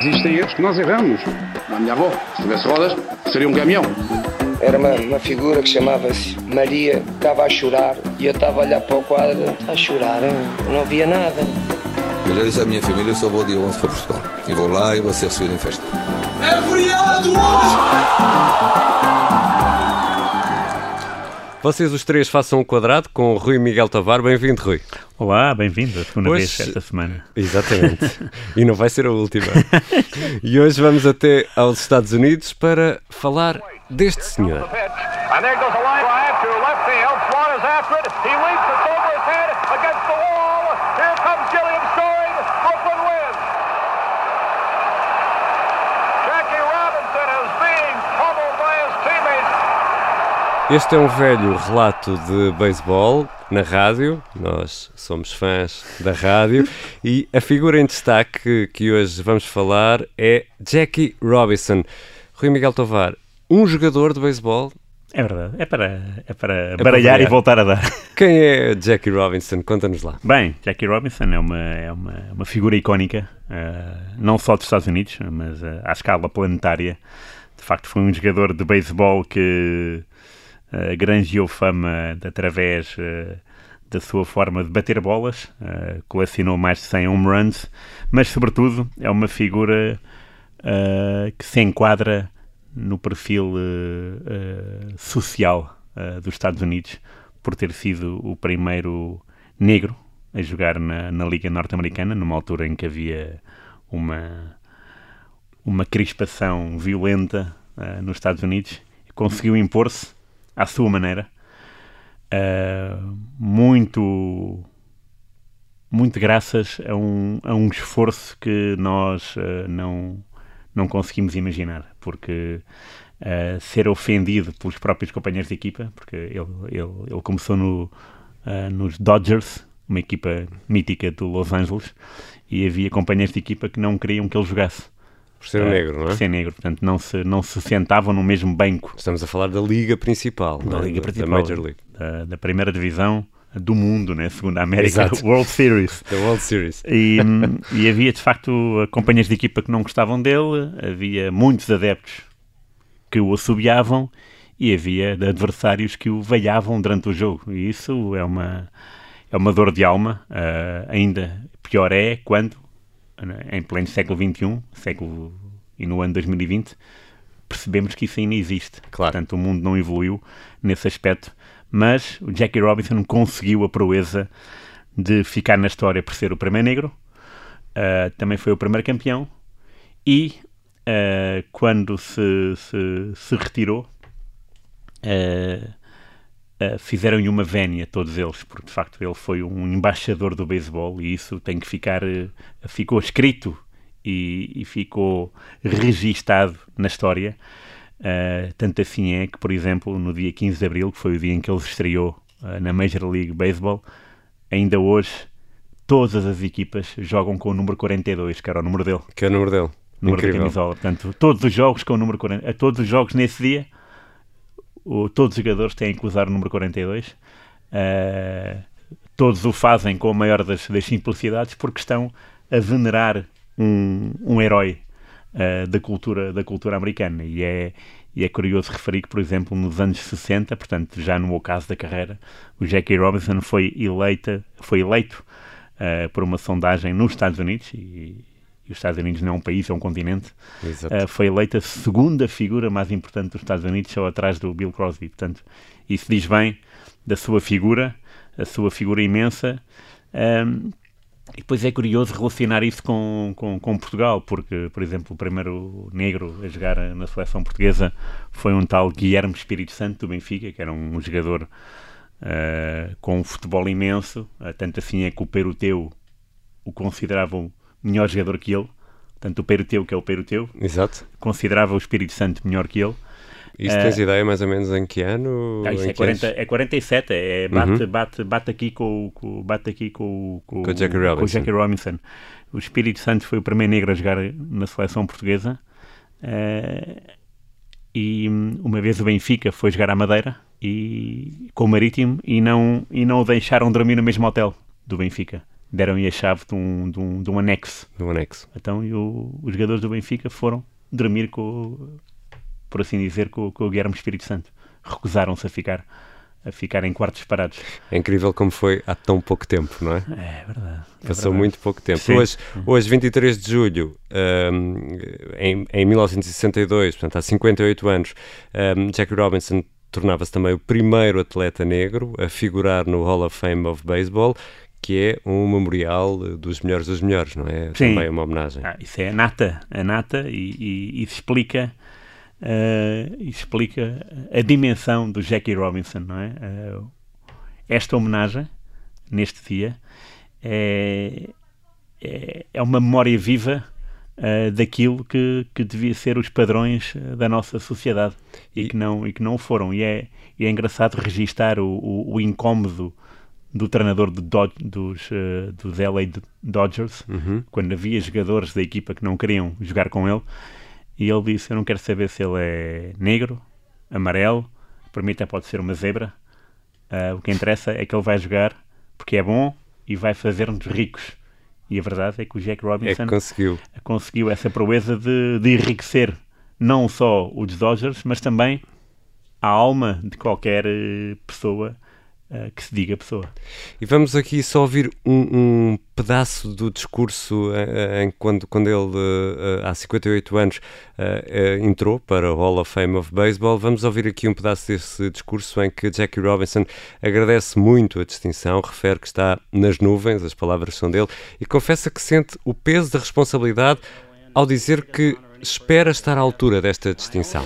Existem erros que nós erramos. A minha avó, se tivesse rodas, seria um caminhão. Era uma, uma figura que chamava-se Maria, estava a chorar e eu estava a olhar para o quadro, a chorar, não via nada. Eu já disse à minha família, eu só vou dia 11 para Portugal. E vou lá e vou ser recebido em festa. É feriado hoje! Vocês os três façam um quadrado com o Rui Miguel Tavar. Bem-vindo, Rui. Olá, bem-vindo. A segunda Hoje- vez esta semana. Exatamente. e não vai ser a última. e hoje vamos até aos Estados Unidos para falar deste senhor. And there goes a Este é um velho relato de beisebol na rádio. Nós somos fãs da rádio. e a figura em destaque que hoje vamos falar é Jackie Robinson. Rui Miguel Tovar, um jogador de beisebol. É verdade. É para, é para para baralhar e variar. voltar a dar. Quem é Jackie Robinson? Conta-nos lá. Bem, Jackie Robinson é uma, é uma, uma figura icónica, eh, não só dos Estados Unidos, mas eh, à escala planetária. De facto, foi um jogador de beisebol que uh, fama através eh, da sua forma de bater bolas, eh, colecionou mais de 100 home runs, mas, sobretudo, é uma figura que se enquadra no perfil social dos Estados Unidos, por ter sido o primeiro negro a jogar na, na Liga Norte-Americana, numa altura em que havia uma, uma crispação violenta eh, nos Estados Unidos, conseguiu impor-se à sua maneira, eh, muito muito graças a um, a um esforço que nós eh, não, não conseguimos imaginar, porque eh, ser ofendido pelos próprios companheiros de equipa, porque ele, ele, ele começou no, nos Dodgers, uma equipa mítica do Los Angeles, e havia companheiros de equipa que não queriam que ele jogasse. Por ser Eh, negro, não por é? ser negro, portanto não se, não se sentavam no mesmo banco Estamos a falar da liga principal, da é? Liga Principal, da Major League, da, da primeira divisão do mundo, né? segundo a América, Exato. World Series. da World Series. E, hum, e havia de facto companheiros de equipa que não gostavam dele, havia muitos adeptos que o assobiavam e havia adversários que o veiavam durante o jogo. E isso é uma, é uma dor de alma. Ah, ainda pior é quando, em pleno século XXI, século e no ano 2020, percebemos que isso ainda existe. Claro. Portanto, o mundo não evoluiu nesse aspecto. Mas o Jackie Robinson conseguiu a proeza de ficar na história por ser o primeiro negro, ah, também foi o primeiro campeão e ah, quando se, se, se retirou ah, ah, fizeram-lhe uma vénia todos eles, porque de facto ele foi um embaixador do beisebol e isso tem que ficar, eh, ficou escrito e, e ficou registado na história. Uh, tanto assim é que, por exemplo, no dia 15 de Abril, que foi o dia em que ele estreou uh, na Major League Baseball, ainda hoje todas as equipas jogam com o número 42, que era o número dele, Que é o número dele. número Incrível. camisola. Portanto, todos os jogos com o número 40, a todos os jogos nesse dia, o- todos os jogadores têm que usar o número 42. Uh, todos o fazem com a maior das, das simplicidades porque estão a venerar um, um herói uh, da, cultura, da cultura americana. E é, e é curioso referir que, por exemplo, nos anos 60, portanto, já no ocaso da carreira, o Jackie Robinson foi, eleita, foi eleito uh, por uma sondagem nos Estados Unidos, e, e os Estados Unidos não é um país, é um continente. Uh, foi eleita a segunda figura mais importante dos Estados Unidos, só atrás do Bill Crosby. Portanto, isso diz bem da sua figura, a sua figura imensa. Um, e depois é curioso relacionar isso com, com, com Portugal, porque, por exemplo, o primeiro negro a jogar na seleção portuguesa foi um tal Guilherme Espírito Santo do Benfica, que era um jogador uh, com um futebol imenso, uh, tanto assim é que o Peruteu o considerava o melhor jogador que ele, tanto o Peruteu, que é o Peruteu, Exato. considerava o Espírito Santo melhor que ele. Isso Eh, tens ideia mais ou menos em que ano? Ah, isso é, que anos? 40, é 47, é, bate, Uhum. bate, bate aqui com, o- com, bate aqui com, o- com, Com o Jackie com Robinson. Jackie Robinson. O Espírito Santo foi o primeiro negro a jogar na seleção portuguesa. eh, e hum, uma vez o Benfica foi jogar à Madeira e, com o Marítimo e não, e não o deixaram dormir no mesmo hotel do Benfica. Deram-lhe a chave de um, de um, de um anexo. No anexo. Então o- os jogadores do Benfica foram dormir com, por assim dizer, com, com o Guilherme Espírito Santo. Recusaram-se a ficar, a ficar em quartos separados. É incrível como foi há tão pouco tempo, não é? É verdade. é Passou verdade. muito pouco tempo. Sim. Hoje, hoje, 23 de julho, hum, em, em 1962, portanto há 58 anos, hum, Jackie Robinson tornava-se também o primeiro atleta negro a figurar no Hall of Fame of Baseball, que é um memorial eh, dos melhores dos melhores, não é? Sim. Também uma homenagem. Ah, isso é a nata, a nata e, e, isso explica isso explica a dimensão do Jackie Robinson, não é? Eh, esta homenagem neste dia é, é, é uma memória viva eh, daquilo que, que devia ser os padrões da nossa sociedade e, E- que não e que não foram e é, e é engraçado registar o, o, o incómodo do treinador de Dod- dos, eh, dos LA Dodgers Uhum. quando havia jogadores da equipa que não queriam jogar com ele, e ele disse: Eu não quero saber se ele é negro, amarelo, para mim até pode ser uma zebra. Ah, o que interessa é que ele vai jogar porque é bom e vai fazer-nos ricos. E a verdade é que o Jack É Robinson que conseguiu. conseguiu essa proeza de, de enriquecer não só os Dodgers, mas também a alma de qualquer eh, pessoa eh, que se diga pessoa. E vamos aqui só ouvir um, um pedaço do discurso eh, em quando, quando ele, eh, há 58 anos, eh, eh, entrou para o Hall of Fame of Baseball. Vamos ouvir aqui um pedaço desse discurso em que Jackie Robinson agradece muito a distinção, refere que está nas nuvens, as palavras são dele, e confessa que sente o peso da responsabilidade ao dizer que espera estar à altura desta distinção.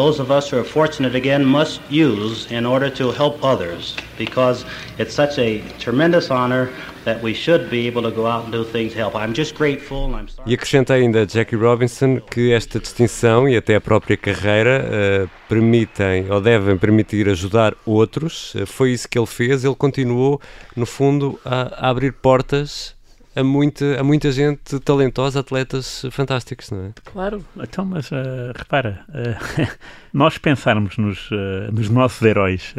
Those of us who are fortunate again must use in order to help others because it's such a tremendous honor that we should be able to go out and do things to help. I'm just grateful and I'm sorry. E acrescenta ainda Jackie Robinson que esta distinção e até a própria carreira eh, permitem ou devem permitir ajudar outros. Eh, foi isso que ele fez. Ele continuou, no fundo, a, a abrir portas a muita, a muita gente talentosa, atletas fantásticos, não é? Claro, então, mas ah, repara, ah, nós pensarmos nos, ah, nos nossos heróis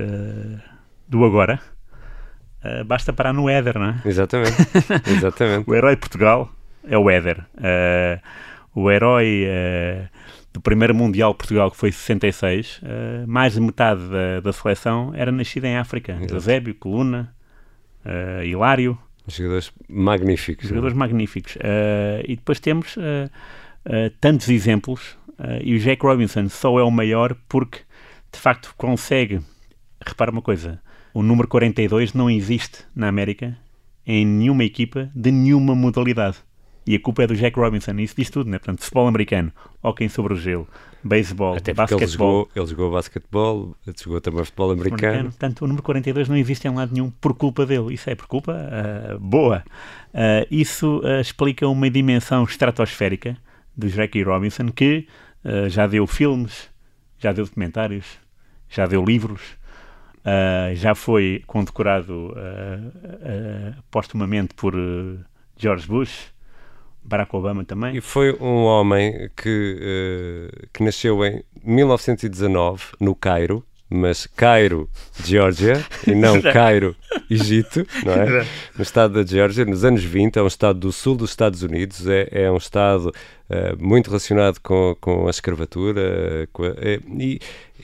do agora, basta parar no Éder, não é? Exatamente. Exatamente. O herói de Portugal é o Éder. O herói do primeiro Mundial de Portugal, que foi em 66, ah, mais de metade da, da seleção era nascida em África. Eusébio, Coluna, ah, Hilário. Jogadores magníficos. não é? Jogadores magníficos. Uh, e depois temos uh, tantos exemplos. e o Jack Robinson só é o maior porque, de facto, consegue. Repara uma coisa: o número 42 não existe na América em nenhuma equipa de nenhuma modalidade. E a culpa é do Jack Robinson. Isso diz tudo, né? Portanto, futebol americano, hóquei sobre o gelo, beisebol, Até porque ele basquetebol. jogou, ele jogou basquetebol, jogou também futebol americano. americano. Portanto, o número 42 não existe em lado nenhum por culpa dele. Isso é por culpa ah, boa. Ah, isso ah, explica uma dimensão estratosférica do Jackie Robinson que já deu filmes, já deu documentários, já deu livros, já foi condecorado ah, postumamente por George Bush, Barack Obama também. E foi um homem que, eh, que nasceu em 1919, no Cairo, mas Cairo, Geórgia, e não Cairo, Egito, não é? No estado da Geórgia, nos anos 20, é um estado do sul dos Estados Unidos, é, é um estado eh, muito relacionado com, com a escravatura, com a- eh, e,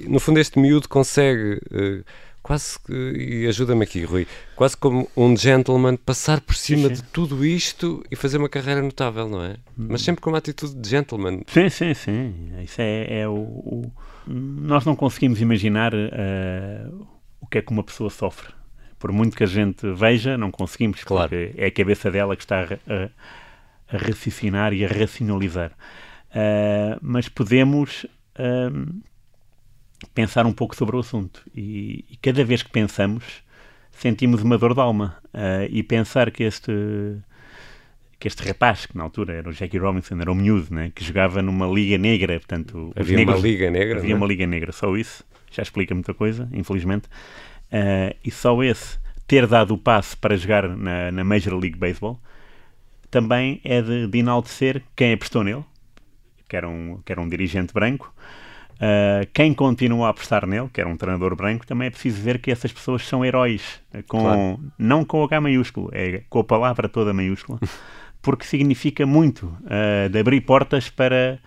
no fundo este miúdo consegue... eh, Quase que, e ajuda-me aqui, Rui, quase como um gentleman passar por cima sim. de tudo isto e fazer uma carreira notável, não é? Mas sempre com uma atitude de gentleman. Sim, sim, sim. Isso é, é o, o- Nós não conseguimos imaginar eh, o que é que uma pessoa sofre. Por muito que a gente veja, não conseguimos, Claro. porque é a cabeça dela que está a, a- raciocinar e a racionalizar. Eh, mas podemos ehm, pensar um pouco sobre o assunto. E, e cada vez que pensamos, sentimos uma dor de alma. Eh, e pensar que este que este rapaz, que na altura era o Jackie Robinson, era um miúdo, né, que jogava numa liga negra, portanto... Havia uma negros- liga negra, Havia não é? uma liga negra, só isso. Já explica muita coisa, infelizmente. Ah, e só esse ter dado o passo para jogar na, na Major League Baseball também é de, de enaltecer quem apostou nele, que era um, que era um dirigente branco, Uh, quem continua a apostar nele, que era um treinador branco, também é preciso ver que essas pessoas são heróis, com, claro. não com o H maiúsculo, é com a palavra toda maiúscula, porque significa muito uh, de abrir portas para,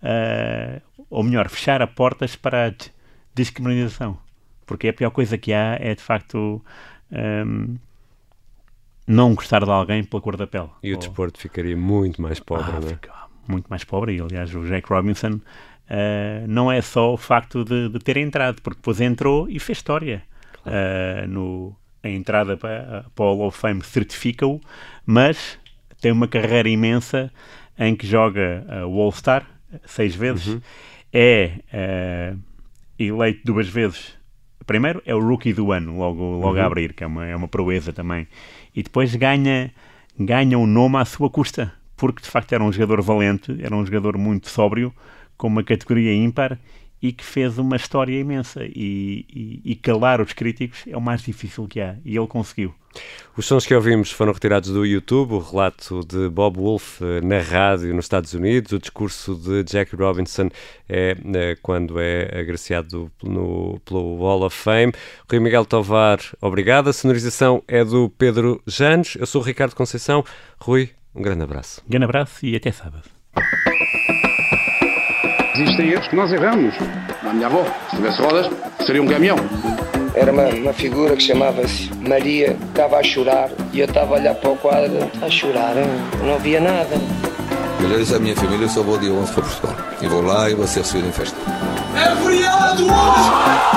uh, ou melhor, fechar a portas para a discriminação. Porque a pior coisa que há é de facto um, não gostar de alguém pela cor da pele. E o desporto ficaria muito mais pobre, ah, não é? Muito mais pobre. E aliás, o Jack Robinson uh, não é só o facto de, de, ter entrado, porque depois entrou e fez história. Claro. Uh, no, a entrada para, para o Hall of Fame certifica-o, mas tem uma carreira imensa em que joga uh, o All-Star seis vezes, uhum. é uh, eleito duas vezes. Primeiro é o Rookie do ano, logo, logo uhum. a abrir, que é uma, é uma proeza também. E depois ganha, ganha um nome à sua custa, porque de facto era um jogador valente, era um jogador muito sóbrio, com uma categoria ímpar e que fez uma história imensa. E, e, e, calar os críticos é o mais difícil que há. E ele conseguiu. Os sons que ouvimos foram retirados do YouTube, o relato de Bob Wolf eh, na rádio nos Estados Unidos, o discurso de Jack Robinson é, é quando é agraciado no, pelo Hall of Fame. Rui Miguel Tovar, obrigado. A sonorização é do Pedro Janos. Eu sou o Ricardo Conceição. Rui, um grande abraço. Um grande abraço e até sábado. Existem erros que nós erramos. A minha avó, se tivesse rodas, seria um caminhão. Era uma, uma figura que chamava-se Maria, estava a chorar e eu estava a olhar para o quadro, a chorar, não via nada. Melhores a minha família, eu só vou de 11 para Portugal. E vou lá e vou ser recebido em festa. É feriado hoje!